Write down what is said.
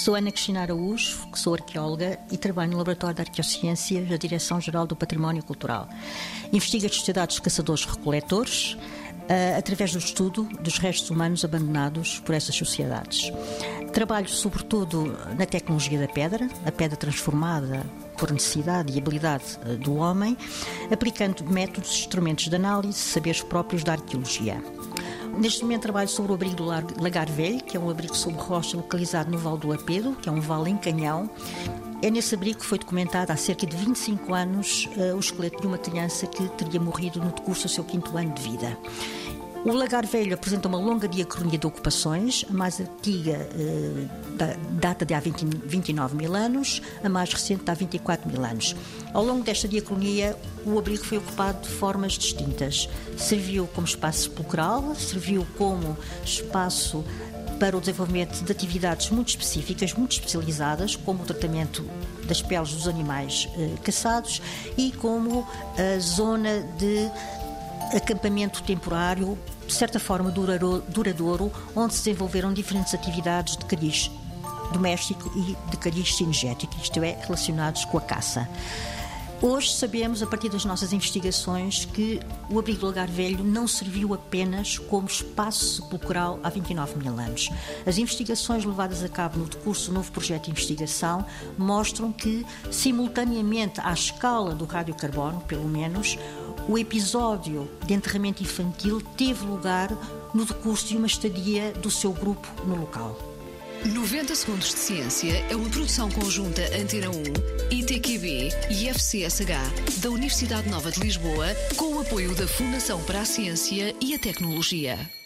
Sou Ana Cristina Araújo, sou arqueóloga e trabalho no Laboratório de Arqueociências da Direção-Geral do Património Cultural. Investigo as sociedades de caçadores-recoletores uh, através do estudo dos restos humanos abandonados por essas sociedades. Trabalho sobretudo na tecnologia da pedra, a pedra transformada por necessidade e habilidade uh, do homem, aplicando métodos e instrumentos de análise, saberes próprios da arqueologia. Neste momento trabalho sobre o abrigo do Lagar Velho, que é um abrigo sob rocha localizado no Val do Apedo, que é um vale em canhão. É nesse abrigo que foi documentado há cerca de 25 anos uh, o esqueleto de uma criança que teria morrido no decurso do seu quinto ano de vida. O Lagar Velho apresenta uma longa diacronia de ocupações, a mais antiga eh, data de há 20, 29 mil anos, a mais recente há 24 mil anos. Ao longo desta diacronia, o abrigo foi ocupado de formas distintas. Serviu como espaço sepulcral, serviu como espaço para o desenvolvimento de atividades muito específicas, muito especializadas, como o tratamento das peles dos animais eh, caçados e como a zona de acampamento temporário, de certa forma duradouro, onde se desenvolveram diferentes atividades de cariz doméstico e de cariz cinegético, isto é, relacionados com a caça. Hoje sabemos, a partir das nossas investigações, que o abrigo do Lugar Velho não serviu apenas como espaço sepulcral há 29 mil anos. As investigações levadas a cabo no decurso do novo projeto de investigação mostram que, simultaneamente à escala do radiocarbono, pelo menos, o episódio de enterramento infantil teve lugar no decurso de uma estadia do seu grupo no local. 90 Segundos de Ciência é uma produção conjunta Antena 1, ITQB e FCSH da Universidade Nova de Lisboa, com o apoio da Fundação para a Ciência e a Tecnologia.